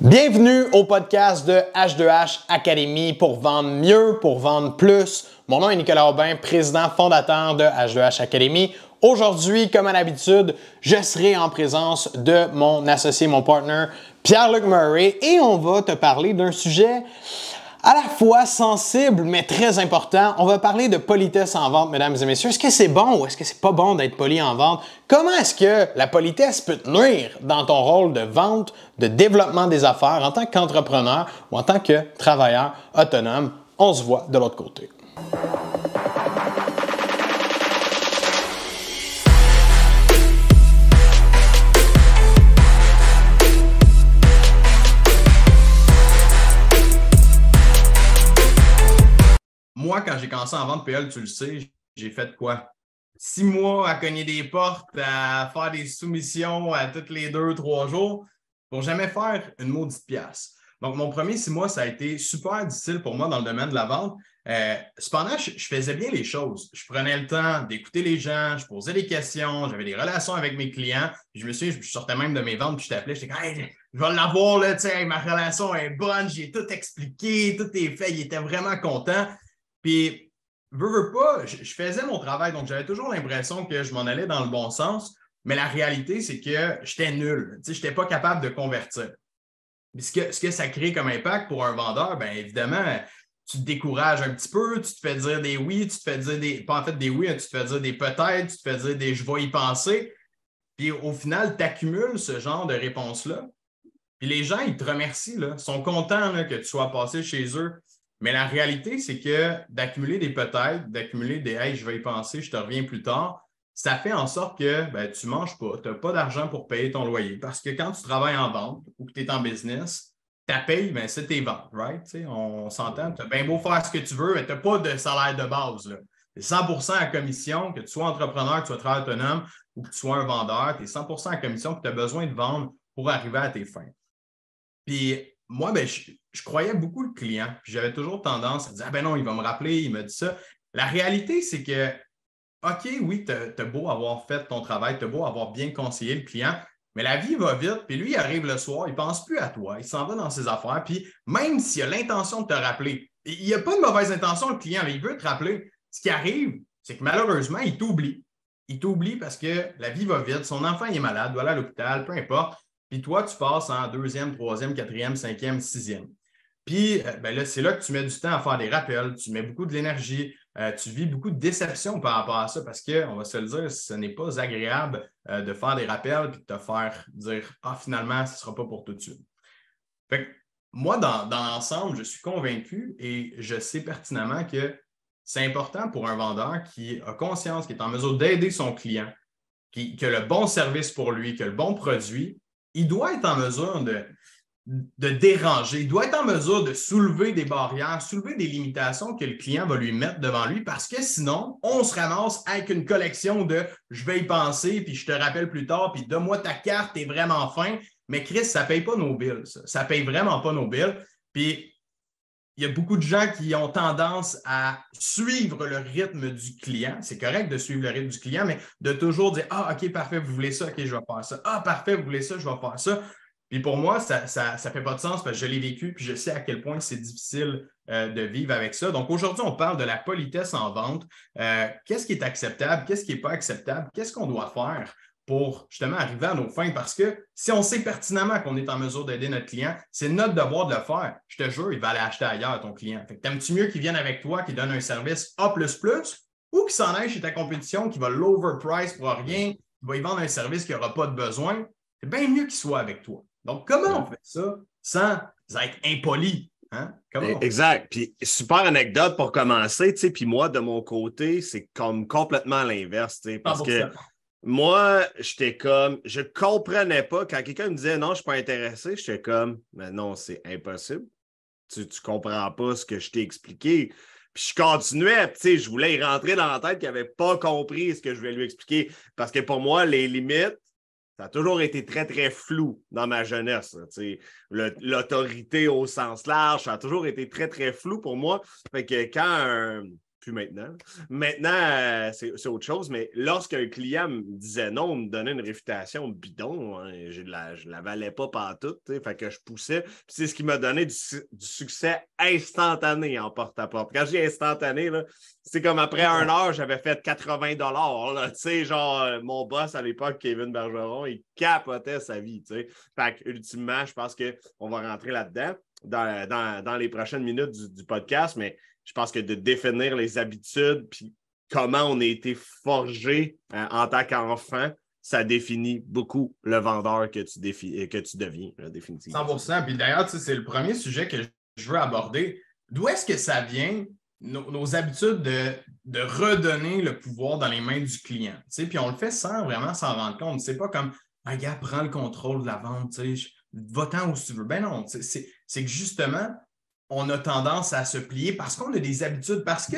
Bienvenue au podcast de H2H Academy pour vendre mieux, pour vendre plus. Mon nom est Nicolas Aubin, président fondateur de H2H Academy. Aujourd'hui, comme à l'habitude, je serai en présence de mon associé, mon partner, Pierre-Luc Murray, et on va te parler d'un sujet à la fois sensible mais très important. On va parler de politesse en vente, mesdames et messieurs. Est-ce que c'est bon ou est-ce que c'est pas bon d'être poli en vente? Comment est-ce que la politesse peut te nuire dans ton rôle de vente, de développement des affaires en tant qu'entrepreneur ou en tant que travailleur autonome? On se voit de l'autre côté. Moi, quand j'ai commencé en vente PL, tu le sais, j'ai fait quoi? Six mois à cogner des portes, à faire des soumissions à tous les deux, trois jours pour jamais faire une maudite pièce. Donc, mon premier six mois, ça a été super difficile pour moi dans le domaine de la vente. Euh, cependant, je, faisais bien les choses. Je prenais le temps d'écouter les gens, je posais des questions, j'avais des relations avec mes clients. je me suis, je sortais même de mes ventes, puis je t'appelais, j'étais comme, hey, je vais l'avoir, là, ma relation est bonne, j'ai tout expliqué, tout est fait. Il était vraiment content. Puis, veux, veux pas, je, faisais mon travail, donc j'avais toujours l'impression que je m'en allais dans le bon sens, mais la réalité, c'est que j'étais nul. Je n'étais pas capable de convertir. Ce que, ce que ça crée comme impact pour un vendeur, bien évidemment, tu te décourages un petit peu, tu te fais dire des oui, tu te fais dire des. Pas en fait des oui, hein, tu te fais dire des peut-être, tu te fais dire des je vais y penser. Puis au final, tu accumules ce genre de réponses-là. Puis les gens, ils te remercient, là, sont contents que tu sois passé chez eux. Mais la réalité, c'est que d'accumuler des peut-être, d'accumuler des Hey, je vais y penser, je te reviens plus tard, ça fait en sorte que ben, tu ne manges pas, tu n'as pas d'argent pour payer ton loyer. Parce que quand tu travailles en vente ou que tu es en business, ta paye, ben, c'est tes ventes, right? on s'entend, tu as bien beau faire ce que tu veux, mais tu n'as pas de salaire de base. Tu es 100% à commission, que tu sois entrepreneur, que tu sois travailleur autonome ou que tu sois un vendeur, tu es 100% à commission, que tu as besoin de vendre pour arriver à tes fins. Puis moi, ben, je, croyais beaucoup le client. J'avais toujours tendance à dire Ah ben non, il va me rappeler, il m'a dit ça. La réalité, c'est que, OK, oui, tu as, beau avoir fait ton travail, tu as beau avoir bien conseillé le client, mais la vie va vite, puis lui, il arrive le soir, il ne pense plus à toi, il s'en va dans ses affaires, puis même s'il a l'intention de te rappeler, il n'y a pas de mauvaise intention, le client, mais il veut te rappeler. Ce qui arrive, c'est que malheureusement, il t'oublie. Il t'oublie parce que la vie va vite, son enfant est malade, doit aller à l'hôpital, peu importe. Puis toi, tu passes en deuxième, troisième, quatrième, cinquième, sixième. Puis euh, ben là, c'est là que tu mets du temps à faire des rappels, tu mets beaucoup de l'énergie, euh, tu vis beaucoup de déception par rapport à ça parce qu'on va se le dire, ce n'est pas agréable euh, de faire des rappels et de te faire dire Ah, finalement, ce ne sera pas pour tout de suite. Fait que, moi, dans, l'ensemble, je suis convaincu et je sais pertinemment que c'est important pour un vendeur qui a conscience, qui est en mesure d'aider son client, qui, qui, a le bon service pour lui, qui a le bon produit, il doit être en mesure de, déranger, il doit être en mesure de soulever des barrières, soulever des limitations que le client va lui mettre devant lui parce que sinon, on se ramasse avec une collection de je vais y penser, puis je te rappelle plus tard, puis donne-moi ta carte, t'es vraiment fin. Mais Chris, ça ne paye pas nos billes, ça. ne paye vraiment pas nos billes. Puis il y a beaucoup de gens qui ont tendance à suivre le rythme du client. C'est correct de suivre le rythme du client, mais de toujours dire Ah, OK, parfait, vous voulez ça, OK, je vais faire ça. Ah, parfait, vous voulez ça, je vais faire ça. Puis pour moi, ça ne fait pas de sens parce que je l'ai vécu, puis je sais à quel point c'est difficile euh, de vivre avec ça. Donc aujourd'hui, on parle de la politesse en vente. Euh, qu'est-ce qui est acceptable? Qu'est-ce qui n'est pas acceptable? Qu'est-ce qu'on doit faire? Pour justement arriver à nos fins. Parce que si on sait pertinemment qu'on est en mesure d'aider notre client, c'est notre devoir de le faire. Je te jure, il va aller acheter ailleurs ton client. T'aimes-tu mieux qu'il vienne avec toi, qu'il donne un service A ou qu'il s'en aille chez ta compétition, qui va l'overprice pour rien, qui va y vendre un service qui n'aura pas de besoin? C'est bien mieux qu'il soit avec toi. Donc, comment on fait ça sans être impoli? Hein? Exact. Puis, super anecdote pour commencer. Puis moi, de mon côté, c'est comme complètement l'inverse. Parce que moi, j'étais comme, je comprenais pas. Quand quelqu'un me disait non, je ne suis pas intéressé, j'étais comme, mais non, c'est impossible. Tu ne comprends pas ce que je t'ai expliqué. Puis je continuais, tu sais, je voulais y rentrer dans la tête qu'il n'avait pas compris ce que je voulais lui expliquer. Parce que pour moi, les limites, ça a toujours été très, très flou dans ma jeunesse. L'autorité au sens large, ça a toujours été très, très flou pour moi. Fait que quand un, plus maintenant. Maintenant, euh, c'est autre chose, mais lorsqu'un client me disait non, me donnait une réfutation bidon, hein, je ne la, la, valais pas partout, fait que je poussais. C'est ce qui m'a donné du, succès instantané en porte-à-porte. Quand je dis instantané, c'est comme après un heure, j'avais fait 80 dollars. Tu sais, genre, euh, mon boss à l'époque, Kevin Bergeron, il capotait sa vie. Tu sais. Fait que, ultimement, je pense qu'on va rentrer là-dedans dans, les prochaines minutes du podcast, mais je pense que de définir les habitudes, puis comment on a été forgé euh, en tant qu'enfant, ça définit beaucoup le vendeur que tu, que tu deviens, définitivement. 100% Puis d'ailleurs, c'est le premier sujet que je veux aborder. D'où est-ce que ça vient, nos, habitudes de, redonner le pouvoir dans les mains du client? Puis on le fait sans vraiment s'en rendre compte. C'est pas comme un gars prend le contrôle de la vente, va-t'en où tu veux. Ben non, c'est que justement, on a tendance à se plier parce qu'on a des habitudes, parce que,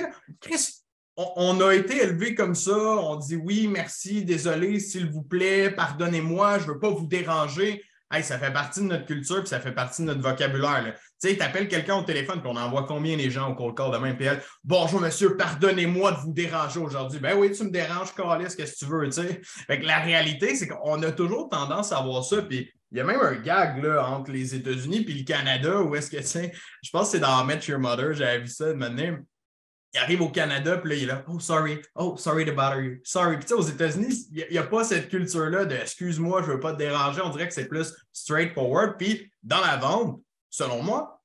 on, a été élevé comme ça, on dit oui, merci, désolé, s'il vous plaît, pardonnez-moi, je ne veux pas vous déranger. Hey, ça fait partie de notre culture puis ça fait partie de notre vocabulaire. Tu sais, tu appelles quelqu'un au téléphone puis on envoie combien les gens au call de même PL? Bonjour monsieur, pardonnez-moi de vous déranger aujourd'hui. Ben oui, tu me déranges, Carlis, qu'est-ce que tu veux, tu sais? Fait que la réalité, c'est qu'on a toujours tendance à voir ça. Puis il y a même un gag là, entre les États-Unis et le Canada où est-ce que, tu je pense que c'est dans Met Your Mother, j'avais vu ça de manière. Il arrive au Canada, puis là, il est là, oh, sorry, oh, sorry to bother you, sorry. Puis, tu sais, aux États-Unis, il n'y a, pas cette culture-là de excuse-moi, je ne veux pas te déranger. On dirait que c'est plus straightforward. Puis, dans la vente, selon moi,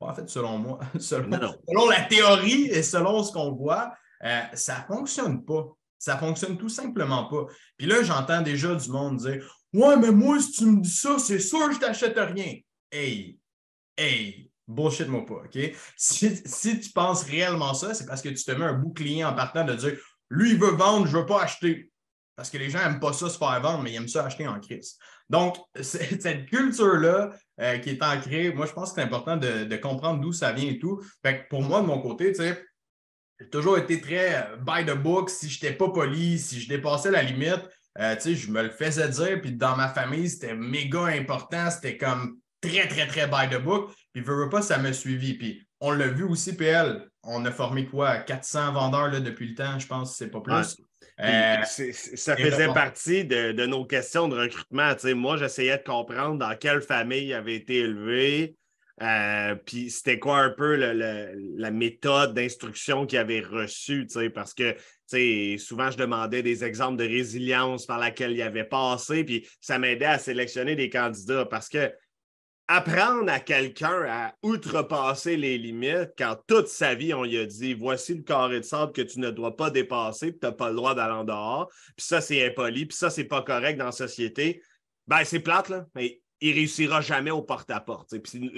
en fait, selon moi, selon, la théorie et selon ce qu'on voit, euh, ça ne fonctionne pas. Ça ne fonctionne tout simplement pas. Puis là, j'entends déjà du monde dire Ouais, mais moi, si tu me dis ça, c'est sûr que je t'achète rien. Hey, hey, bullshit-moi pas, OK? Si, tu penses réellement ça, c'est parce que tu te mets un bouclier en partant de dire lui, il veut vendre, je ne veux pas acheter. Parce que les gens n'aiment pas ça se faire vendre, mais ils aiment ça acheter en crise. Donc, cette culture-là euh, qui est ancrée, moi, je pense que c'est important de, comprendre d'où ça vient et tout. Fait que pour moi, de mon côté, tu sais, j'ai toujours été très euh, by the book. Si je n'étais pas poli, si je dépassais la limite, euh, je me le faisais dire, puis dans ma famille, c'était méga important, c'était comme très, très, très by the book. Puis, veux, veux pas, ça m'a suivi. Puis, on l'a vu aussi, PL, on a formé quoi, 400 vendeurs là, depuis le temps, je pense, c'est pas plus. Euh, ça faisait partie de, nos questions de recrutement. moi, j'essayais de comprendre dans quelle famille avait été élevé, euh, puis c'était quoi un peu la méthode d'instruction qu'il avait reçue, parce que souvent je demandais des exemples de résilience par laquelle il avait passé, puis ça m'aidait à sélectionner des candidats parce que apprendre à quelqu'un à outrepasser les limites quand toute sa vie on lui a dit voici le carré de sable que tu ne dois pas dépasser, puis tu n'as pas le droit d'aller en dehors, puis ça c'est impoli, puis ça c'est pas correct dans la société, ben c'est plate, là, mais il réussira jamais au porte-à-porte.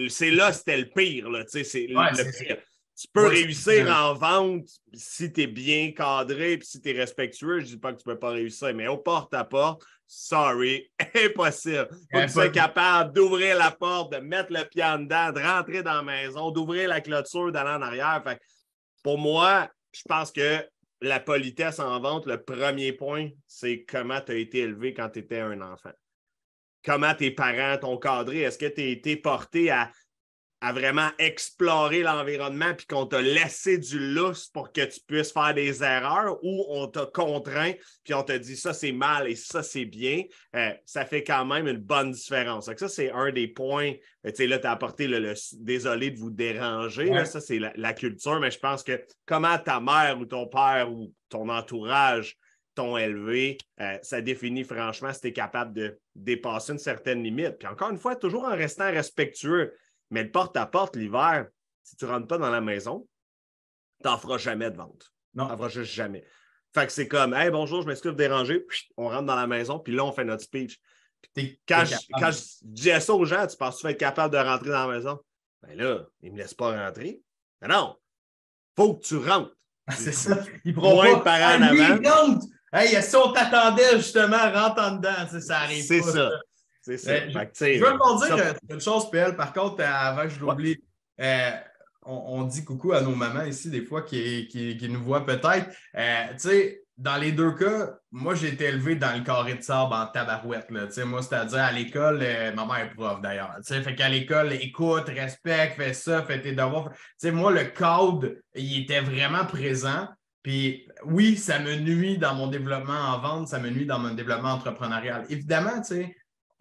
C'est là, c'était le pire. Là, c'est le pire. Tu peux réussir en vente si tu es bien cadré et si tu es respectueux. Je ne dis pas que tu ne peux pas réussir, mais au porte-à-porte, sorry, impossible. Faut que tu sois capable d'ouvrir la porte, de mettre le pied en dedans, de rentrer dans la maison, d'ouvrir la clôture, d'aller en arrière. pour moi, je pense que la politesse en vente, le premier point, c'est comment tu as été élevé quand tu étais un enfant comment tes parents t'ont cadré? Est-ce que tu as été porté à, vraiment explorer l'environnement puis qu'on t'a laissé du lousse pour que tu puisses faire des erreurs ou on t'a contraint puis on t'a dit ça c'est mal et ça c'est bien? Euh, ça fait quand même une bonne différence. Donc ça, c'est un des points. Euh, tu sais, là, tu as apporté le, désolé de vous déranger. ça, c'est la culture, mais je pense que comment ta mère ou ton père ou ton entourage ton élevé, euh, ça définit franchement si tu es capable de dépasser une certaine limite. Puis encore une fois, toujours en restant respectueux. Mais le porte-à-porte l'hiver, si tu ne rentres pas dans la maison, tu n'en feras jamais de vente. Non. Tu n'en feras juste jamais. Fait que c'est comme Hey, bonjour, je m'excuse de déranger. on rentre dans la maison, puis là, on fait notre speech. quand, je, quand, je, dis ça aux gens, tu penses que tu vas être capable de rentrer dans la maison? Ben là, ils ne me laissent pas rentrer. Ben non, faut que tu rentres. c'est ça. Ils pourront pas. en avant. Hey, si on t'attendait justement, rentre en dedans, ça arrive. C'est ça. C'est ça. je, veux dire une chose, PL, par contre, avant que je l'oublie, euh, on, dit coucou à nos mamans ici, des fois, qui, qui, nous voient peut-être. Euh, tu sais, dans les deux cas, moi, j'ai été élevé dans le carré de sable en tabarouette. Là. Moi, c'est-à-dire à l'école, euh, ma mère est prof d'ailleurs. Fait qu'à l'école, écoute, respecte, fais ça, fais tes devoirs. moi, le code, il était vraiment présent. Puis oui, ça me nuit dans mon développement en vente, ça me nuit dans mon développement entrepreneurial. Évidemment,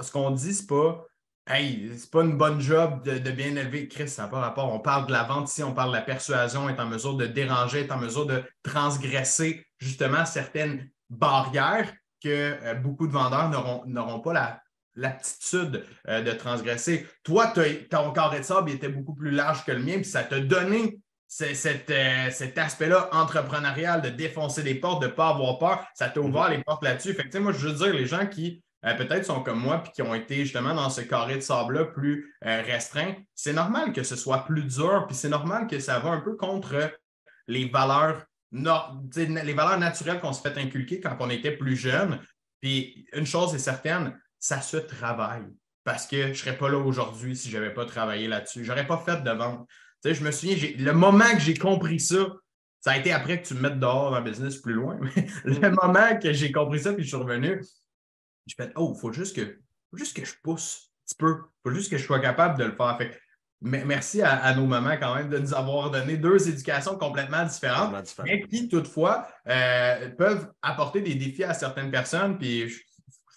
ce qu'on dit, c'est pas Hey, c'est pas une bonne job de, bien élever. Chris, ça n'a pas rapport. On parle de la vente ici, on parle de la persuasion, est en mesure de déranger, est en mesure de transgresser justement certaines barrières que euh, beaucoup de vendeurs n'auront pas l'aptitude euh, de transgresser. Toi, ton carré de sable était beaucoup plus large que le mien, puis ça t'a donné cet, euh, cet aspect-là entrepreneurial de défoncer des portes, de ne pas avoir peur. Ça t'a ouvert les portes là-dessus. Fait moi, je veux dire, les gens qui euh, peut-être sont comme moi puis qui ont été justement dans ce carré de sable-là plus euh, restreint, c'est normal que ce soit plus dur, puis c'est normal que ça va un peu contre les valeurs, les valeurs naturelles qu'on se fait inculquer quand on était plus jeune. Puis une chose est certaine, ça se travaille. Parce que je ne serais pas là aujourd'hui si je n'avais pas travaillé là-dessus. Je n'aurais pas fait de vente. je me souviens, le moment que j'ai compris ça, ça a été après que tu me mettes dehors dans le business plus loin. Mais le moment que j'ai compris ça, puis je suis revenu, je fais Oh, il faut juste que, juste que je pousse un petit peu. Il faut juste que je sois capable de le faire. Fait, merci à, nos mamans quand même de nous avoir donné deux éducations complètement différentes, mais qui toutefois euh, peuvent apporter des défis à certaines personnes. Puis je,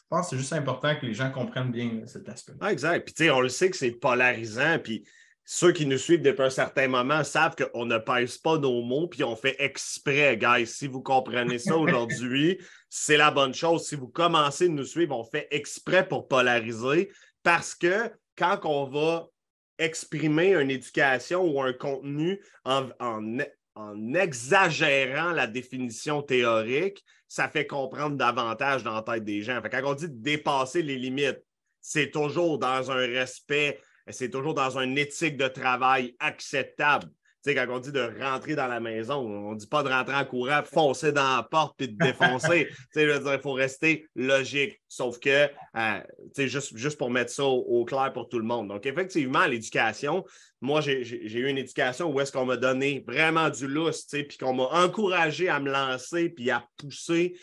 pense que c'est juste important que les gens comprennent bien cet aspect. Ah, exact. Puis tu sais, on le sait que c'est polarisant. Puis ceux qui nous suivent depuis un certain moment savent qu'on ne pèse pas nos mots, puis on fait exprès, guys. Si vous comprenez ça aujourd'hui, c'est la bonne chose. Si vous commencez de nous suivre, on fait exprès pour polariser parce que quand on va exprimer une éducation ou un contenu en, exagérant la définition théorique, ça fait comprendre davantage dans la tête des gens. Fait quand on dit dépasser les limites, c'est toujours dans un respect c'est toujours dans une éthique de travail acceptable. Tu sais, quand on dit de rentrer dans la maison, on ne dit pas de rentrer en courant, foncer dans la porte puis de défoncer. tu sais, je veux dire, il faut rester logique. Sauf que, euh, tu sais, juste, juste pour mettre ça au, clair pour tout le monde. Donc, effectivement, l'éducation, moi, j'ai eu une éducation où est-ce qu'on m'a donné vraiment du lousse, tu sais, puis qu'on m'a encouragé à me lancer puis à pousser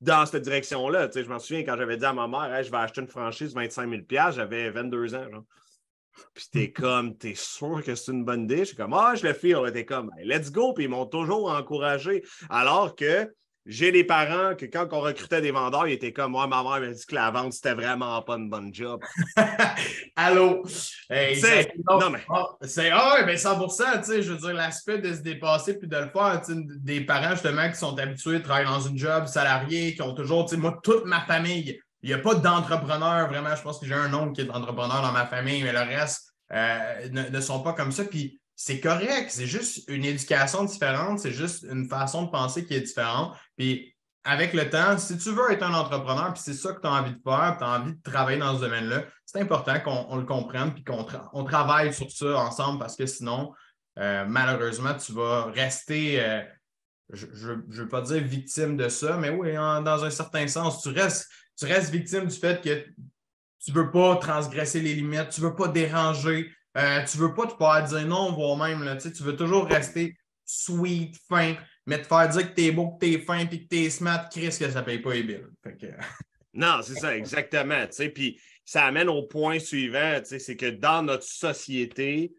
dans cette direction-là. Tu sais, je m'en souviens quand j'avais dit à ma mère, je vais acheter une franchise 25 000 j'avais 22 ans. Genre. Puis t'es comme, t'es sûr que c'est une bonne idée? Je suis comme, ah, je le fais. T'es comme, let's go. Puis ils m'ont toujours encouragé. Alors que j'ai des parents que quand on recrutait des vendeurs, ils étaient comme, moi, ma mère m'a dit que la vente, c'était vraiment pas une bonne job. Allô? non, mais. Ah, c'est, ah, mais 100 tu sais, je veux dire, l'aspect de se dépasser puis de le faire, des parents, justement, qui sont habitués à travailler dans une job salarié, qui ont toujours, tu sais, moi, toute ma famille, il n'y a pas d'entrepreneur vraiment. Je pense que j'ai un oncle qui est entrepreneur dans ma famille, mais le reste euh, ne, sont pas comme ça. Puis c'est correct. C'est juste une éducation différente. C'est juste une façon de penser qui est différente. Puis avec le temps, si tu veux être un entrepreneur, puis c'est ça que tu as envie de faire, tu as envie de travailler dans ce domaine-là, c'est important qu'on le comprenne puis qu'on on travaille sur ça ensemble parce que sinon, euh, malheureusement, tu vas rester. Euh, je ne veux pas dire victime de ça, mais oui, dans un certain sens, tu restes tu restes victime du fait que tu ne veux pas transgresser les limites, tu ne veux pas déranger, euh, tu ne veux pas te faire dire non, voire même, là, tu veux toujours rester sweet, fin, mais te faire dire que tu es beau, que tu es fin, et que tu es smart, Chris, que ça paye pas les billes. non, c'est ça, exactement. Puis ça amène au point suivant, c'est que dans notre société,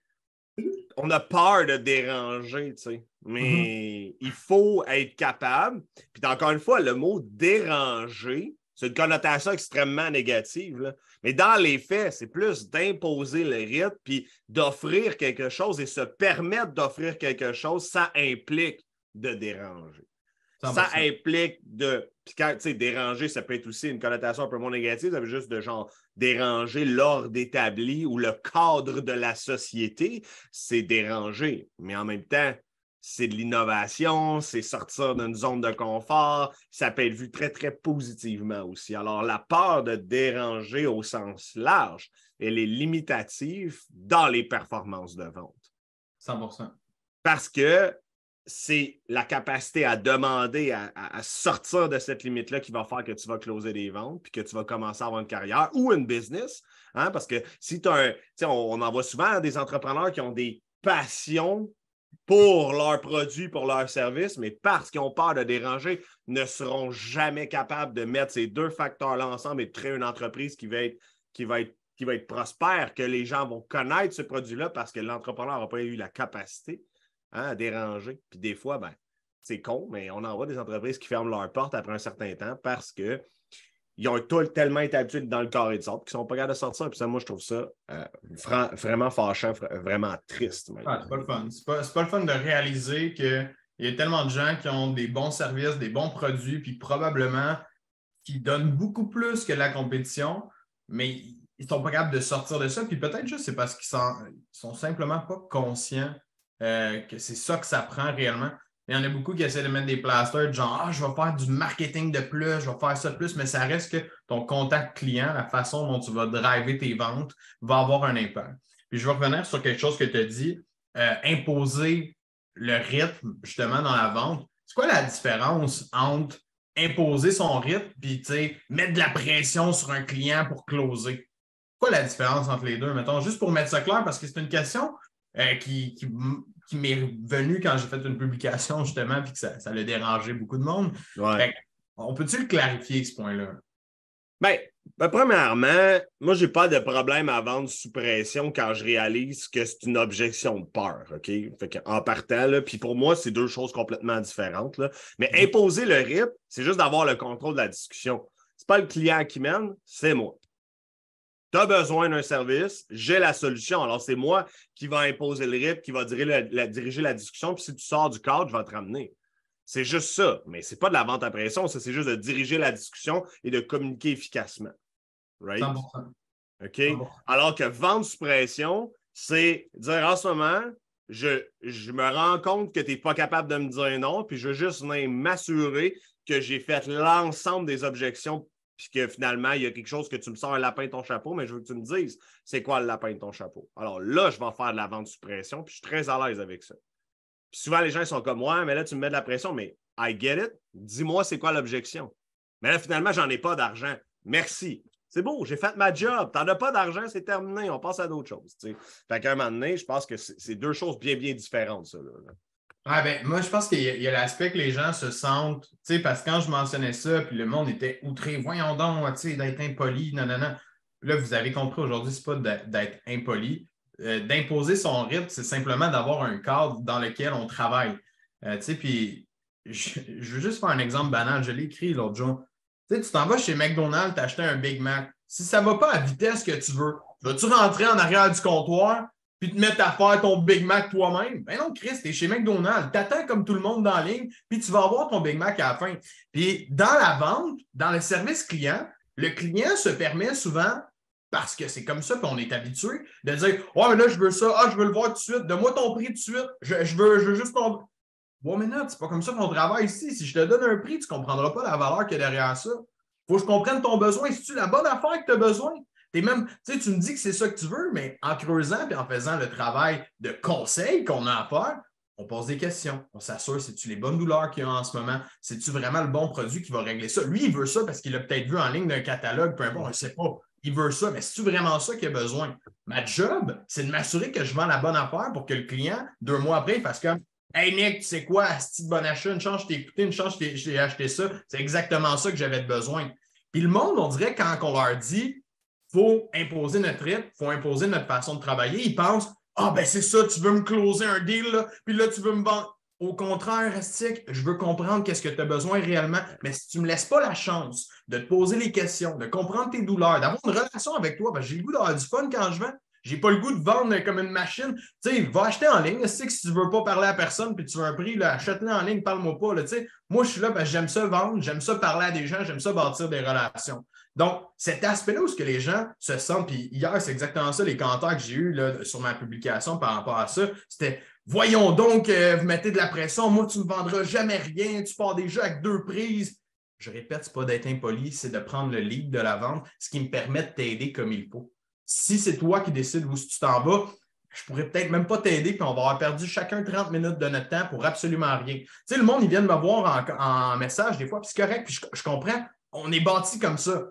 on a peur de déranger, mais mm-hmm. il faut être capable. Puis encore une fois, le mot déranger, c'est une connotation extrêmement négative. Mais dans les faits, c'est plus d'imposer le rythme puis d'offrir quelque chose et se permettre d'offrir quelque chose, ça implique de déranger. Ça implique de. Puis quand, tu sais, déranger, ça peut être aussi une connotation un peu moins négative, ça veut juste de genre déranger l'ordre établi ou le cadre de la société, c'est déranger. Mais en même temps, c'est de l'innovation, c'est sortir d'une zone de confort. Ça peut être vu très, très positivement aussi. Alors, la peur de déranger au sens large, elle est limitative dans les performances de vente. 100% Parce que c'est la capacité à demander, à, sortir de cette limite-là qui va faire que tu vas closer des ventes, puis que tu vas commencer à avoir une carrière ou une business. Hein? Parce que si tu as un. On, on en voit souvent des entrepreneurs qui ont des passions pour leurs produits, pour leurs services, mais parce qu'ils ont peur de déranger, ne seront jamais capables de mettre ces deux facteurs-là ensemble et de créer une entreprise qui va être, prospère, que les gens vont connaître ce produit-là parce que l'entrepreneur n'a pas eu la capacité hein, à déranger. Puis des fois, ben, c'est con, mais on en voit des entreprises qui ferment leurs portes après un certain temps parce que ils ont tellement été habitués dans le carré de sorte qu'ils sont pas capables de sortir. Puis ça, moi, je trouve ça euh, vraiment fâchant, vraiment triste. Ah, c'est pas le fun. C'est pas, pas, le fun de réaliser qu'il y a tellement de gens qui ont des bons services, des bons produits, puis probablement qui donnent beaucoup plus que la compétition, mais ils sont pas capables de sortir de ça. Puis peut-être juste c'est parce qu'ils ne sont, simplement pas conscients euh, que c'est ça que ça prend réellement. Il y en a beaucoup qui essaient de mettre des plasters, genre Ah, je vais faire du marketing de plus, je vais faire ça de plus, mais ça reste que ton contact client, la façon dont tu vas driver tes ventes, va avoir un impact. Puis je vais revenir sur quelque chose que tu as dit, euh, imposer le rythme justement dans la vente. C'est quoi la différence entre imposer son rythme et mettre de la pression sur un client pour closer? Quoi la différence entre les deux? Mettons, juste pour mettre ça clair, parce que c'est une question euh, qui m'est venu quand j'ai fait une publication, justement, puis que ça, ça a dérangé beaucoup de monde. on peut-tu le clarifier, ce point-là? Bien, ben, premièrement, moi, je n'ai pas de problème à vendre sous pression quand je réalise que c'est une objection de peur. OK? Fait en partant, puis pour moi, c'est deux choses complètement différentes. Là. Mais imposer le RIP, c'est juste d'avoir le contrôle de la discussion. Ce n'est pas le client qui mène, c'est moi tu as besoin d'un service, j'ai la solution. Alors, c'est moi qui va imposer le rythme, qui va diriger la, diriger la discussion. Puis si tu sors du cadre, je vais te ramener. C'est juste ça. Mais ce n'est pas de la vente à pression, ça, c'est juste de diriger la discussion et de communiquer efficacement. Right? OK? Alors que vendre sous pression, c'est dire en ce moment, je, je me rends compte que tu n'es pas capable de me dire non, puis je veux juste m'assurer que j'ai fait l'ensemble des objections puis que finalement, il y a quelque chose que tu me sors un lapin de ton chapeau, mais je veux que tu me dises c'est quoi le lapin de ton chapeau? Alors là, je vais faire de la vente sous pression, puis je suis très à l'aise avec ça. Puis souvent, les gens sont comme moi, mais là, tu me mets de la pression, mais I get it. Dis-moi c'est quoi l'objection? Mais là, finalement, j'en ai pas d'argent. Merci. C'est beau, j'ai fait ma job. Tu n'en as pas d'argent, c'est terminé. On passe à d'autres choses. Fait qu'à un moment donné, je pense que c'est deux choses bien, bien différentes, ça. Ah ben, moi, je pense qu'il y a, l'aspect que les gens se sentent, tu sais, parce que quand je mentionnais ça, puis le monde était outré, voyons donc, tu sais, d'être impoli. Là, vous avez compris aujourd'hui, ce n'est pas d'être impoli. Euh, d'imposer son rythme, c'est simplement d'avoir un cadre dans lequel on travaille. Euh, tu sais, puis je, veux juste faire un exemple banal. Je l'ai écrit l'autre jour. Tu tu t'en vas chez McDonald's, t'acheter un Big Mac. Si ça ne va pas à vitesse que tu veux, vas-tu rentrer en arrière du comptoir? Puis te mettre à faire ton Big Mac toi-même. Ben non, Chris, t'es chez McDonald's. T'attends comme tout le monde dans la ligne, puis tu vas avoir ton Big Mac à la fin. Puis dans la vente, dans le service client, le client se permet souvent, parce que c'est comme ça qu'on est habitué, de dire Oh, mais là, je veux ça, ah, je veux le voir tout de suite, donne-moi ton prix tout de suite, je, veux, je veux juste ton. Bon, mais non, c'est pas comme ça qu'on travaille ici. Si je te donne un prix, tu ne comprendras pas la valeur qu'il y a derrière ça. Faut que je comprenne ton besoin. Si tu la bonne affaire que tu as besoin, même, tu me dis que c'est ça que tu veux, mais en creusant et en faisant le travail de conseil qu'on a à faire, on pose des questions. On s'assure, c'est-tu les bonnes douleurs qu'il y a en ce moment? C'est-tu vraiment le bon produit qui va régler ça? Lui, il veut ça parce qu'il l'a peut-être vu en ligne d'un catalogue, peu importe, on ne sait pas. Il veut ça, mais c'est-tu vraiment ça qu'il a besoin? Ma job, c'est de m'assurer que je vends la bonne affaire pour que le client, deux mois après, fasse comme Hey Nick, tu sais quoi, ce bon achat, une chance, je t'ai écouté, une chance, je t'ai acheté ça. C'est exactement ça que j'avais besoin. Puis le monde, on dirait quand on leur dit faut imposer notre rythme, il faut imposer notre façon de travailler. Ils pensent Ah, ben c'est ça, tu veux me closer un deal, là, puis là, tu veux me vendre. Au contraire, Astic, je veux comprendre qu'est-ce que tu as besoin réellement. Mais si tu ne me laisses pas la chance de te poser les questions, de comprendre tes douleurs, d'avoir une relation avec toi, ben, j'ai le goût d'avoir du fun quand je vends. J'ai pas le goût de vendre comme une machine. Tu sais, va acheter en ligne. Si tu veux pas parler à personne puis tu veux un prix, achète-le en ligne, parle-moi pas. Là, moi, je suis là, que j'aime ça vendre, j'aime ça parler à des gens, j'aime ça bâtir des relations. Donc, cet aspect-là où ce que les gens se sentent, puis hier, c'est exactement ça, les commentaires que j'ai eus là, sur ma publication par rapport à ça, c'était Voyons donc, euh, vous mettez de la pression, moi, tu ne me vendras jamais rien, tu pars déjà avec deux prises. Je répète, ce n'est pas d'être impoli, c'est de prendre le lead de la vente, ce qui me permet de t'aider comme il faut. Si c'est toi qui décides où tu t'en vas, je pourrais peut-être même pas t'aider, puis on va avoir perdu chacun 30 minutes de notre temps pour absolument rien. Tu sais, le monde, ils viennent me voir en, message des fois, puis c'est correct, puis je, comprends, on est bâti comme ça.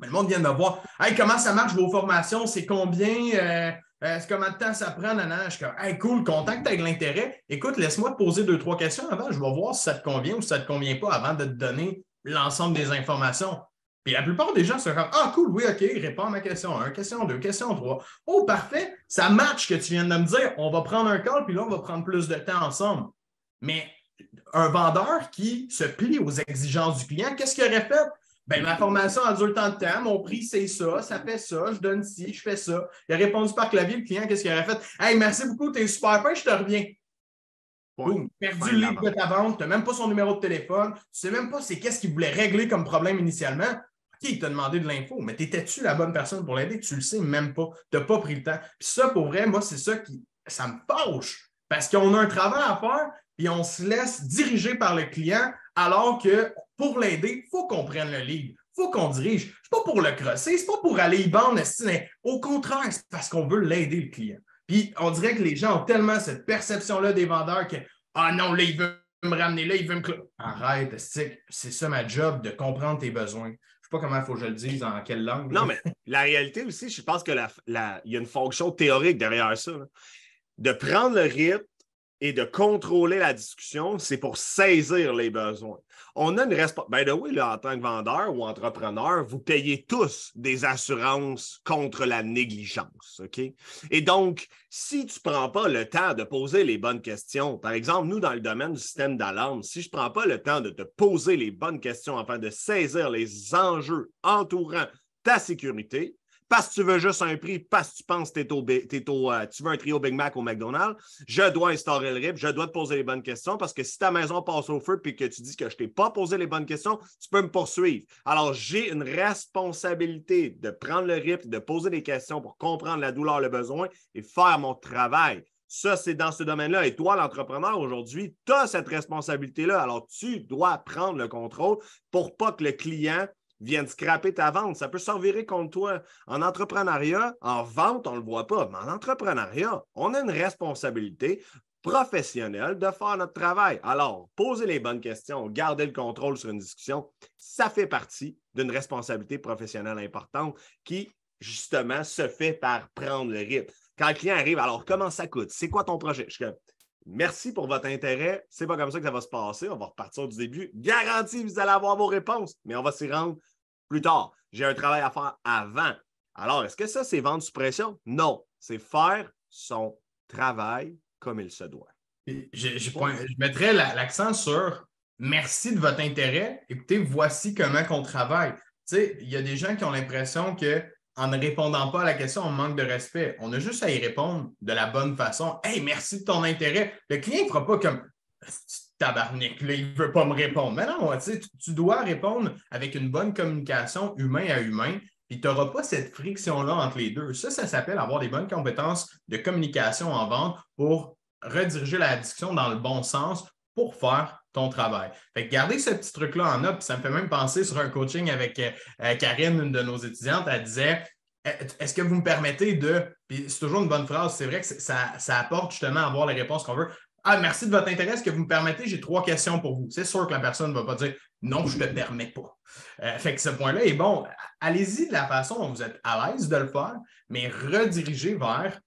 Mais le monde vient de me voir. Hey, comment ça marche vos formations? C'est combien? Euh, Est-ce combien de temps ça prend? Nana? Je suis comme, hey, cool, aies de l'intérêt. Écoute, laisse-moi te poser deux, trois questions avant. Je vais voir si ça te convient ou si ça ne te convient pas avant de te donner l'ensemble des informations. Puis la plupart des gens sont comme Ah, cool, oui, OK, réponds à ma question 1, question 2, question 3. Oh, parfait, ça match que tu viens de me dire. On va prendre un call, puis là, on va prendre plus de temps ensemble. Mais un vendeur qui se plie aux exigences du client, qu'est-ce qu'il aurait fait? Ben, ma formation a duré tant de temps, mon prix, c'est ça, ça fait ça, je donne ci, je fais ça. Il a répondu par clavier, le client, qu'est-ce qu'il aurait fait? Hey, merci beaucoup, t'es super fin, je te reviens. Boum, perdu le livre de ta vente, tu n'as même pas son numéro de téléphone, tu ne sais même pas c'est qu'est-ce qu'il voulait régler comme problème initialement. OK, il t'a demandé de l'info, mais t'étais-tu la bonne personne pour l'aider? Tu le sais même pas. Tu n'as pas pris le temps. Puis ça, pour vrai, moi, c'est ça qui. Ça me fâche. Parce qu'on a un travail à faire, et on se laisse diriger par le client, alors que pour l'aider, il faut qu'on prenne le lead. Il faut qu'on dirige. Ce n'est pas pour le crosser, ce n'est pas pour aller y bande, mais au contraire, c'est parce qu'on veut l'aider, le client. Puis on dirait que les gens ont tellement cette perception-là des vendeurs que Ah non, là, il veut me ramener là, il veut me. Arrête, c'est ça ma job de comprendre tes besoins? Sais pas comment il faut que je le dise, en quelle langue. Non, mais la réalité aussi, je pense qu'il y a une fonction théorique derrière ça. De prendre le rythme et de contrôler la discussion, c'est pour saisir les besoins. On a une responsabilité. Ben oui, en tant que vendeur ou entrepreneur, vous payez tous des assurances contre la négligence. OK? Et donc, si tu ne prends pas le temps de poser les bonnes questions, par exemple, nous, dans le domaine du système d'alarme, si je ne prends pas le temps de te poser les bonnes questions afin de saisir les enjeux entourant ta sécurité, parce que tu veux juste un prix, parce que tu penses que euh, tu veux un trio Big Mac au McDonald's, je dois instaurer le RIP, je dois te poser les bonnes questions parce que si ta maison passe au feu et que tu dis que je ne t'ai pas posé les bonnes questions, tu peux me poursuivre. Alors, j'ai une responsabilité de prendre le RIP, de poser des questions pour comprendre la douleur, le besoin et faire mon travail. Ça, c'est dans ce domaine-là. Et toi, l'entrepreneur, aujourd'hui, tu as cette responsabilité-là. Alors, tu dois prendre le contrôle pour pas que le client viennent scraper ta vente. Ça peut servir contre toi. En entrepreneuriat, en vente, on ne le voit pas, mais en entrepreneuriat, on a une responsabilité professionnelle de faire notre travail. Alors, poser les bonnes questions, garder le contrôle sur une discussion, ça fait partie d'une responsabilité professionnelle importante qui, justement, se fait par prendre le rythme. Quand le client arrive, alors comment ça coûte? C'est quoi ton projet? Je Merci pour votre intérêt. C'est pas comme ça que ça va se passer. On va repartir du début. Garantie, vous allez avoir vos réponses, mais on va s'y rendre plus tard. J'ai un travail à faire avant. Alors, est-ce que ça, c'est vendre sous pression? Non. C'est faire son travail comme il se doit. Je, mettrais l'accent sur merci de votre intérêt. Écoutez, voici comment on travaille. Tu sais, il y a des gens qui ont l'impression que en ne répondant pas à la question, on manque de respect. On a juste à y répondre de la bonne façon. Hey, merci de ton intérêt. Le client ne fera pas comme tabarnak, là, il ne veut pas me répondre. Mais non, tu, dois répondre avec une bonne communication humain à humain. Puis tu n'auras pas cette friction-là entre les deux. Ça, ça s'appelle avoir des bonnes compétences de communication en vente pour rediriger la discussion dans le bon sens pour faire ton travail. Fait que garder ce petit truc-là en note, ça me fait même penser sur un coaching avec euh, euh, Karine, une de nos étudiantes, elle disait Est-ce que vous me permettez de. Puis c'est toujours une bonne phrase, c'est vrai que ça, ça, apporte justement à avoir les réponses qu'on veut. Ah, merci de votre intérêt. Est-ce que vous me permettez? J'ai trois questions pour vous. C'est sûr que la personne ne va pas dire non, je ne te permets pas. Euh, fait que ce point-là est bon. Allez-y de la façon dont vous êtes à l'aise de le faire, mais redirigez vers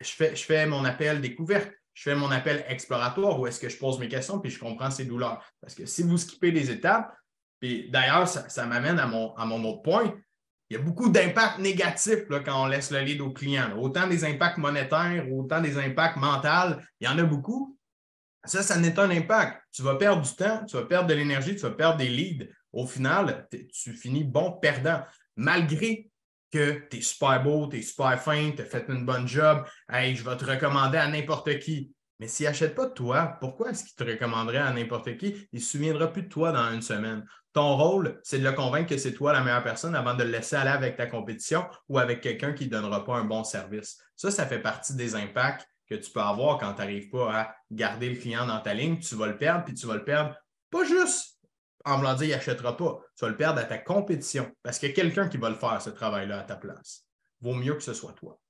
je fais, je fais mon appel découverte je fais mon appel exploratoire où est-ce que je pose mes questions puis je comprends ses douleurs. Parce que si vous skippez les étapes, puis d'ailleurs, ça, m'amène à mon, à mon autre point, il y a beaucoup d'impacts négatifs quand on laisse le lead au client. Autant des impacts monétaires, autant des impacts mentaux, il y en a beaucoup. Ça, ça n'est un impact. Tu vas perdre du temps, tu vas perdre de l'énergie, tu vas perdre des leads. Au final, tu finis bon perdant. Malgré que tu es super beau, tu es super fin, tu as fait une bonne job, hey, je vais te recommander à n'importe qui. Mais s'il n'achète pas de toi, pourquoi est-ce qu'il te recommanderait à n'importe qui? Il ne se souviendra plus de toi dans une semaine. Ton rôle, c'est de le convaincre que c'est toi la meilleure personne avant de le laisser aller avec ta compétition ou avec quelqu'un qui ne donnera pas un bon service. Ça, ça fait partie des impacts que tu peux avoir quand tu n'arrives pas à garder le client dans ta ligne. Tu vas le perdre, puis tu vas le perdre pas juste en voulant dire, il n'achètera pas. Tu vas le perdre à ta compétition parce qu'il y a quelqu'un qui va le faire, ce travail-là, à ta place. Vaut mieux que ce soit toi.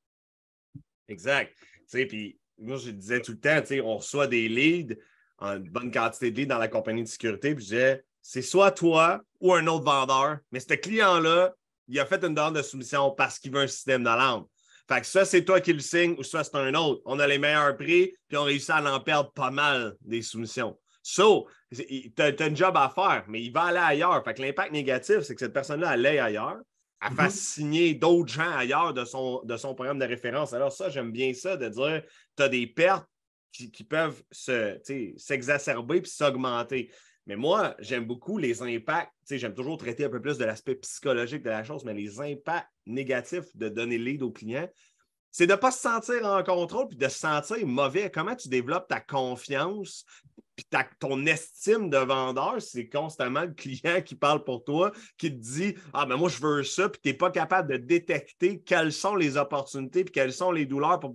Exact. Puis moi, je disais tout le temps, on reçoit des leads, en bonne quantité de leads dans la compagnie de sécurité. Puis je disais, c'est soit toi ou un autre vendeur, mais ce client-là, il a fait une demande de soumission parce qu'il veut un système d'alarme. Fait que soit c'est toi qui le signe ou soit c'est un autre. On a les meilleurs prix, puis on réussit à en perdre pas mal des soumissions. So, tu as, un job à faire, mais il va aller ailleurs. Fait que l'impact négatif, c'est que cette personne-là, allait ailleurs, elle mm fasse signer d'autres gens ailleurs de son, de son programme de référence. Alors, ça, j'aime bien ça, de dire tu as des pertes qui, qui peuvent s'exacerber puis s'augmenter. Mais moi, j'aime beaucoup les impacts. J'aime toujours traiter un peu plus de l'aspect psychologique de la chose, mais les impacts négatifs de donner lead aux clients, c'est de ne pas se sentir en contrôle puis de se sentir mauvais. Comment tu développes ta confiance puis ton estime de vendeur, c'est constamment le client qui parle pour toi, qui te dit Ah, ben moi, je veux ça, puis tu n'es pas capable de détecter quelles sont les opportunités puis quelles sont les douleurs pour,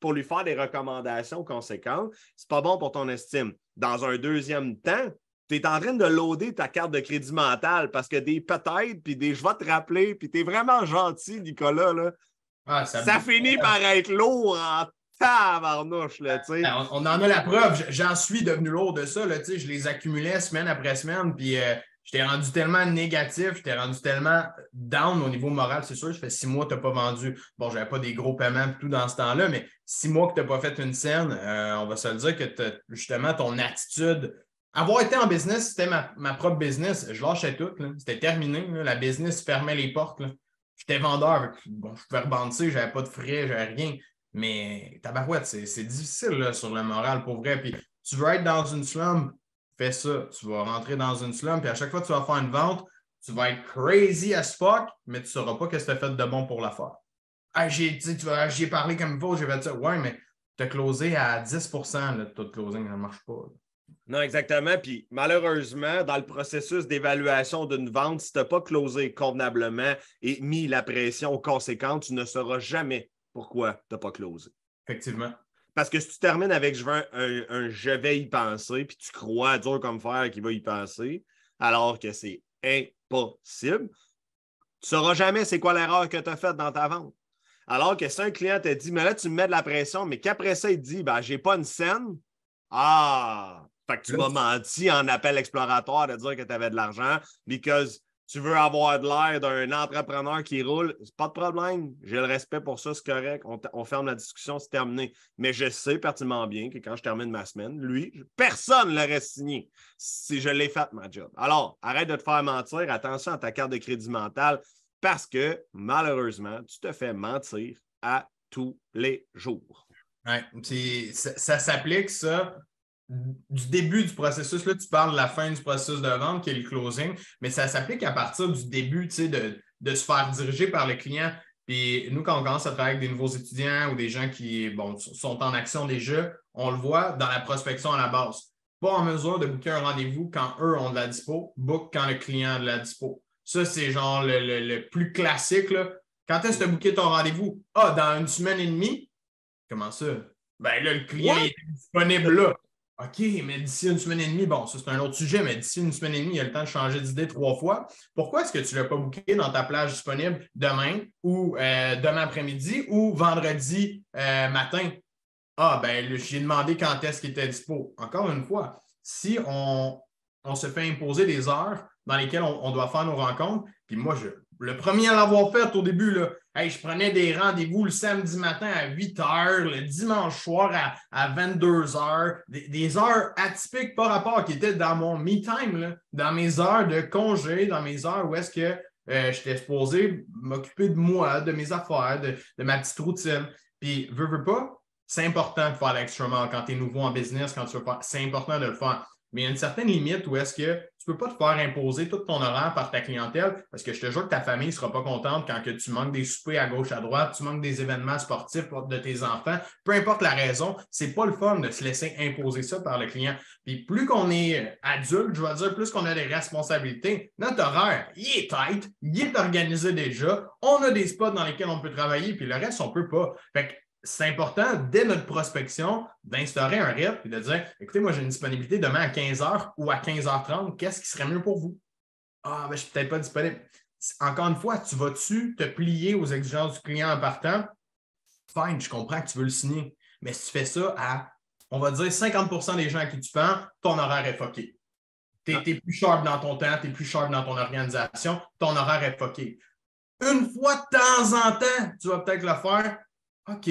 pour lui faire des recommandations conséquentes. C'est pas bon pour ton estime. Dans un deuxième temps, tu es en train de loader ta carte de crédit mental parce que des peut-être, puis des je vais te rappeler, puis tu es vraiment gentil, Nicolas. Là. Ah, ça, finit par être lourd en tabarnouche. Là, ben, on, on, en a la preuve. J'en suis devenu lourd de ça. Là, je les accumulais semaine après semaine, puis euh, j'étais rendu tellement négatif, j'étais rendu tellement down au niveau moral. C'est sûr, je fais six mois que tu n'as pas vendu. Bon, j'avais pas des gros paiements tout dans ce temps-là, mais six mois que tu n'as pas fait une scène, euh, on va se le dire que justement ton attitude avoir été en business, c'était ma, propre business. Je lâchais tout. C'était terminé. La business fermait les portes. J'étais vendeur. Bon, je pouvais rebondir, je n'avais pas de frais, je n'avais rien. Mais tabarouette, c'est difficile sur le moral pour vrai. Puis tu veux être dans une slum, fais ça. Tu vas rentrer dans une slum, puis à chaque fois que tu vas faire une vente, tu vas être crazy as fuck, mais tu ne sauras pas ce que tu as fait de bon pour la faire. Ah, j'ai parlé comme il faut, j'ai fait ça. Ouais, mais tu as closé à 10% de closing, ça ne marche pas. Non, exactement. Puis malheureusement, dans le processus d'évaluation d'une vente, si tu n'as pas closé convenablement et mis la pression conséquente, tu ne sauras jamais pourquoi tu n'as pas closé. Effectivement. Parce que si tu termines avec je, veux un, je vais y penser, puis tu crois dur comme fer qu'il va y penser, alors que c'est impossible, tu ne sauras jamais c'est quoi l'erreur que tu as faite dans ta vente. Alors que si un client te dit, mais là, tu me mets de la pression, mais qu'après ça, il dit, ben, j'ai pas une scène, ah, fait que tu m'as menti en appel exploratoire de dire que tu avais de l'argent because tu veux avoir de l'air d'un entrepreneur qui roule. Pas de problème. J'ai le respect pour ça, c'est correct. On, ferme la discussion, c'est terminé. Mais je sais pertinemment bien que quand je termine ma semaine, lui, personne ne l'aurait signé si je l'ai fait, ma job. Alors, arrête de te faire mentir. Attention à ta carte de crédit mentale parce que malheureusement, tu te fais mentir à tous les jours. Oui, ça, ça s'applique, ça, du début du processus, là, tu parles de la fin du processus de vente qui est le closing, mais ça s'applique à partir du début de, de se faire diriger par le client. Puis nous, quand on commence à travailler avec des nouveaux étudiants ou des gens qui bon, sont en action déjà, on le voit dans la prospection à la base. Pas en mesure de booker un rendez-vous quand eux ont de la dispo, book quand le client a de la dispo. Ça, c'est genre le, plus classique. Là. Quand est-ce que tu as booké ton rendez-vous? Ah, dans une semaine et demie? Comment ça? Ben là, le client est disponible là. OK, mais d'ici une semaine et demie, bon, ça c'est un autre sujet, mais d'ici une semaine et demie, il y a le temps de changer d'idée trois fois. Pourquoi est-ce que tu ne l'as pas booké dans ta plage disponible demain ou euh, demain après-midi ou vendredi euh, matin? Ah, ben, j'ai demandé quand est-ce qu'il était dispo. Encore une fois, si on, se fait imposer des heures dans lesquelles on, on doit faire nos rencontres, puis moi, je, le premier à l'avoir fait au début, là, je prenais des rendez-vous le samedi matin à 8 h, le dimanche soir à, 22 h, des, heures atypiques par rapport qui étaient dans mon me-time, dans mes heures de congé, dans mes heures où est-ce que euh, j'étais supposé m'occuper de moi, de mes affaires, de, ma petite routine. Puis, veux, veux pas, c'est important de faire l'extrêmement quand tu es nouveau en business, quand tu veux faire, c'est important de le faire. Mais il y a une certaine limite où est-ce que tu ne peux pas te faire imposer tout ton horaire par ta clientèle parce que je te jure que ta famille ne sera pas contente quand que tu manques des soupers à gauche, à droite, tu manques des événements sportifs de tes enfants. Peu importe la raison, ce n'est pas le fun de se laisser imposer ça par le client. Puis plus qu'on est adulte, je vais dire, plus qu'on a des responsabilités, notre horaire, il est tight, il est organisé déjà, on a des spots dans lesquels on peut travailler, puis le reste, on ne peut pas. Fait que c'est important, dès notre prospection, d'instaurer un rythme et de dire écoutez, moi, j'ai une disponibilité demain à 15h ou à 15h30, qu'est-ce qui serait mieux pour vous? Ah, ben, je ne suis peut-être pas disponible. Encore une fois, tu vas-tu te plier aux exigences du client en partant? Fine, je comprends que tu veux le signer. Mais si tu fais ça à, on va dire, 50% des gens à qui tu penses, ton horaire est foqué. Tu es, plus sharp dans ton temps, tu es plus sharp dans ton organisation, ton horaire est foqué. Une fois de temps en temps, tu vas peut-être le faire, OK.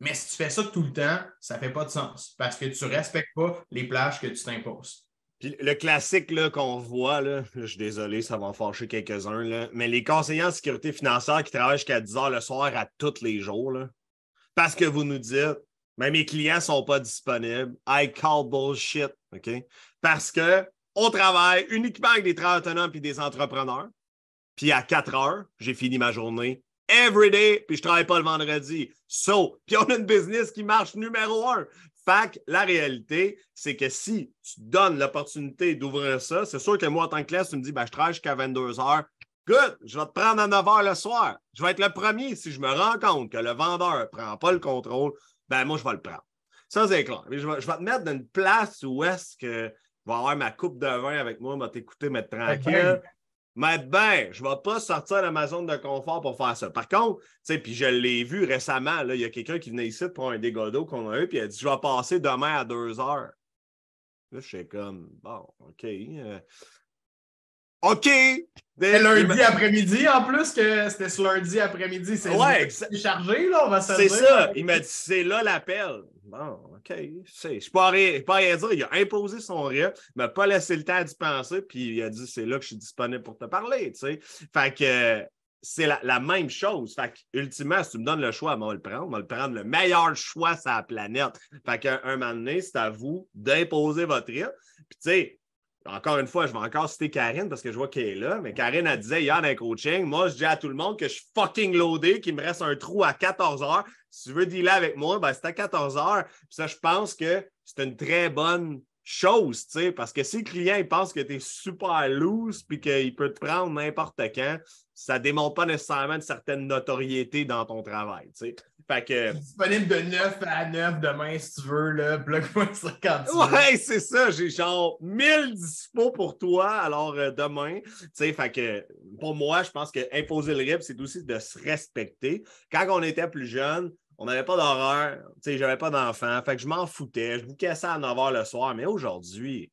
Mais si tu fais ça tout le temps, ça ne fait pas de sens parce que tu ne respectes pas les plages que tu t'imposes. Puis le classique qu'on voit, là, je suis désolé, ça va en fâcher quelques-uns, mais les conseillers en sécurité financière qui travaillent jusqu'à 10 heures le soir à tous les jours, là, parce que vous nous dites, mais mes clients ne sont pas disponibles, I call bullshit, OK? Parce qu'on travaille uniquement avec des travailleurs autonomes et des entrepreneurs. Puis à 4 heures, j'ai fini ma journée every day, puis je travaille pas le vendredi. So, puis on a une business qui marche numéro un. Fait la réalité, c'est que si tu donnes l'opportunité d'ouvrir ça, c'est sûr que moi, en tant que classe, tu me dis, ben, je travaille jusqu'à 22 heures. Good, je vais te prendre à 9 heures le soir. Je vais être le premier si je me rends compte que le vendeur ne prend pas le contrôle, ben moi, je vais le prendre. Ça, c'est clair. Je vais, je vais te mettre dans une place où est-ce que je vais avoir ma coupe de vin avec moi, je vais t'écouter, mettre tranquille. Mais ben, je ne vais pas sortir de ma zone de confort pour faire ça. Par contre, tu puis je l'ai vu récemment, il y a quelqu'un qui venait ici pour un dégât d'eau qu'on a eu, puis il a dit Je vais passer demain à deux heures. Là, je suis comme Bon, OK. Euh, OK! C'est lundi après-midi en plus que c'était ce lundi après-midi. C'est ouais, chargé, là, on va se C'est ça. Il m'a dit c'est là l'appel. Bon, OK. Je ne pas, pas rien dire. Il a imposé son rythme, il m'a pas laissé le temps d'y penser, puis il a dit c'est là que je suis disponible pour te parler. Tu sais. Fait que c'est la, même chose. Fait que, ultimement, si tu me donnes le choix, on va le prendre. On va le prendre le meilleur choix sur la planète. Fait qu'un un moment donné, c'est à vous d'imposer votre rythme. Puis, tu sais, encore une fois, je vais encore citer Karine parce que je vois qu'elle est là, mais Karine a dit hier dans le coaching, moi, je dis à tout le monde que je suis fucking loadé, qu'il me reste un trou à 14 heures. Si tu veux dealer avec moi, ben, c'est à 14 heures. Puis ça, je pense que c'est une très bonne chose, tu sais, parce que si le client il pense que tu es super loose puis qu'il peut te prendre n'importe quand, ça ne démontre pas nécessairement une certaine notoriété dans ton travail, tu sais. Fait que... disponible de 9 à 9 demain si tu veux, là. Bloque-moi ça quand tu Ouais, c'est ça. J'ai genre 1000 dispo pour toi, alors euh, demain. Tu sais, fait que pour moi, je pense que imposer le RIP, c'est aussi de se respecter. Quand on était plus jeune, on n'avait pas d'horreur, tu sais, j'avais pas d'enfant, fait que je m'en foutais, je bouquais ça à 9 h le soir, mais aujourd'hui,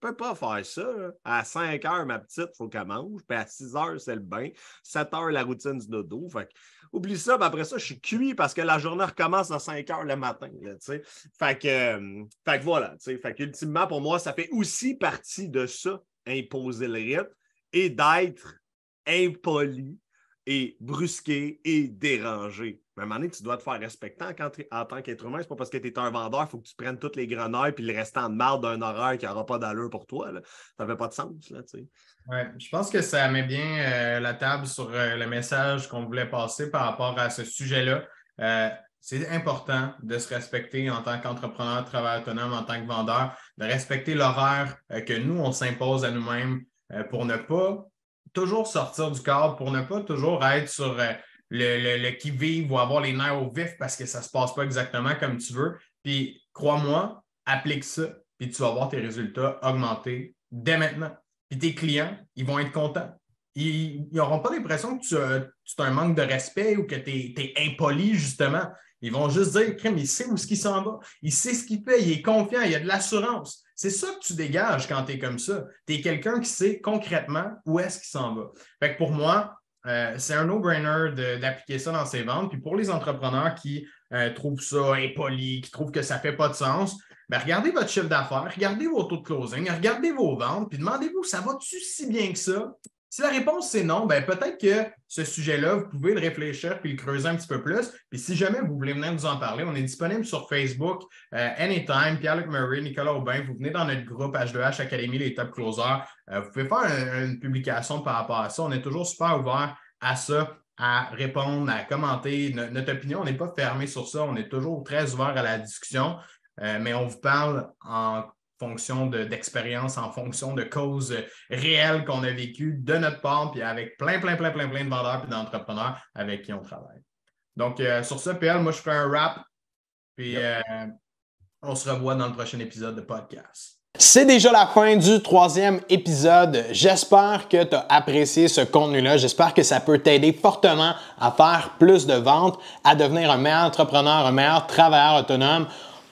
peux pas faire ça. À 5 heures, ma petite, il faut qu'elle mange. Puis à 6 heures, c'est le bain. 7 heures, la routine du dodo. Fait oublie ça. mais après ça, je suis cuit parce que la journée recommence à 5 heures le matin. fait, que, euh, fait que voilà. Fait qu'ultimement, pour moi, ça fait aussi partie de ça, imposer le rythme et d'être impoli et brusqué et dérangé. Mais à un moment donné, tu dois te faire respecter en, tant qu'être humain. C'est pas parce que tu es un vendeur, il faut que tu prennes toutes les grenouilles puis le restant de marde d'un horaire qui n'aura pas d'allure pour toi. Ça fait pas de sens. Là, je pense que ça met bien euh, la table sur euh, le message qu'on voulait passer par rapport à ce sujet-là. Euh, c'est important de se respecter en tant qu'entrepreneur, travailleur autonome, en tant que vendeur, de respecter l'horaire que nous, on s'impose à nous-mêmes pour ne pas toujours sortir du cadre, pour ne pas toujours être sur le, qui-vive ou avoir les nerfs au vif parce que ça ne se passe pas exactement comme tu veux. Puis, crois-moi, applique ça, puis tu vas voir tes résultats augmenter dès maintenant. Puis tes clients, ils vont être contents. Ils n'auront pas l'impression que tu as, un manque de respect ou que tu es, impoli, justement. Ils vont juste dire, crème, il sait où ce qu'il s'en va. Il sait ce qu'il fait, il est confiant, il a de l'assurance. C'est ça que tu dégages quand tu es comme ça. Tu es quelqu'un qui sait concrètement où est-ce qu'il s'en va. Pour moi, euh, c'est un no-brainer d'appliquer ça dans ses ventes. Puis pour les entrepreneurs qui euh, trouvent ça impoli, qui trouvent que ça ne fait pas de sens, ben regardez votre chiffre d'affaires, regardez vos taux de closing, regardez vos ventes, puis demandez-vous, ça va-tu si bien que ça? Si la réponse c'est non, ben peut-être que ce sujet-là, vous pouvez le réfléchir puis le creuser un petit peu plus. Puis si jamais vous voulez venir nous en parler, on est disponible sur Facebook, euh, Anytime, Pierre-Luc Murray, Nicolas Aubin. Vous venez dans notre groupe H2H Academy, les top closers. Euh, vous pouvez faire une publication par rapport à ça. On est toujours super ouvert à ça, à répondre, à commenter. notre opinion, on n'est pas fermé sur ça. On est toujours très ouvert à la discussion. Euh, mais on vous parle en fonction d'expérience, en fonction de causes réelles qu'on a vécues de notre part, puis avec plein, plein, plein, plein, plein de vendeurs et d'entrepreneurs avec qui on travaille. Donc, euh, sur ce, PL, moi, je fais un wrap, puis euh, on se revoit dans le prochain épisode de podcast. C'est déjà la fin du troisième épisode. J'espère que tu as apprécié ce contenu-là. J'espère que ça peut t'aider fortement à faire plus de ventes, à devenir un meilleur entrepreneur, un meilleur travailleur autonome.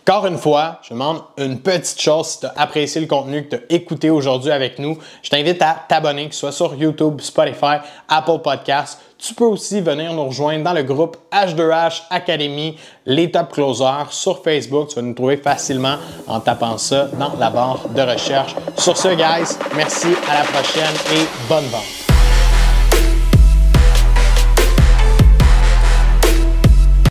Encore une fois, je demande une petite chose. Si tu as apprécié le contenu que tu as écouté aujourd'hui avec nous, je t'invite à t'abonner, que ce soit sur YouTube, Spotify, Apple Podcasts tu peux aussi venir nous rejoindre dans le groupe H2H Academy, les top closers sur Facebook. Tu vas nous trouver facilement en tapant ça dans la barre de recherche. Sur ce, guys, merci, à la prochaine et bonne vente.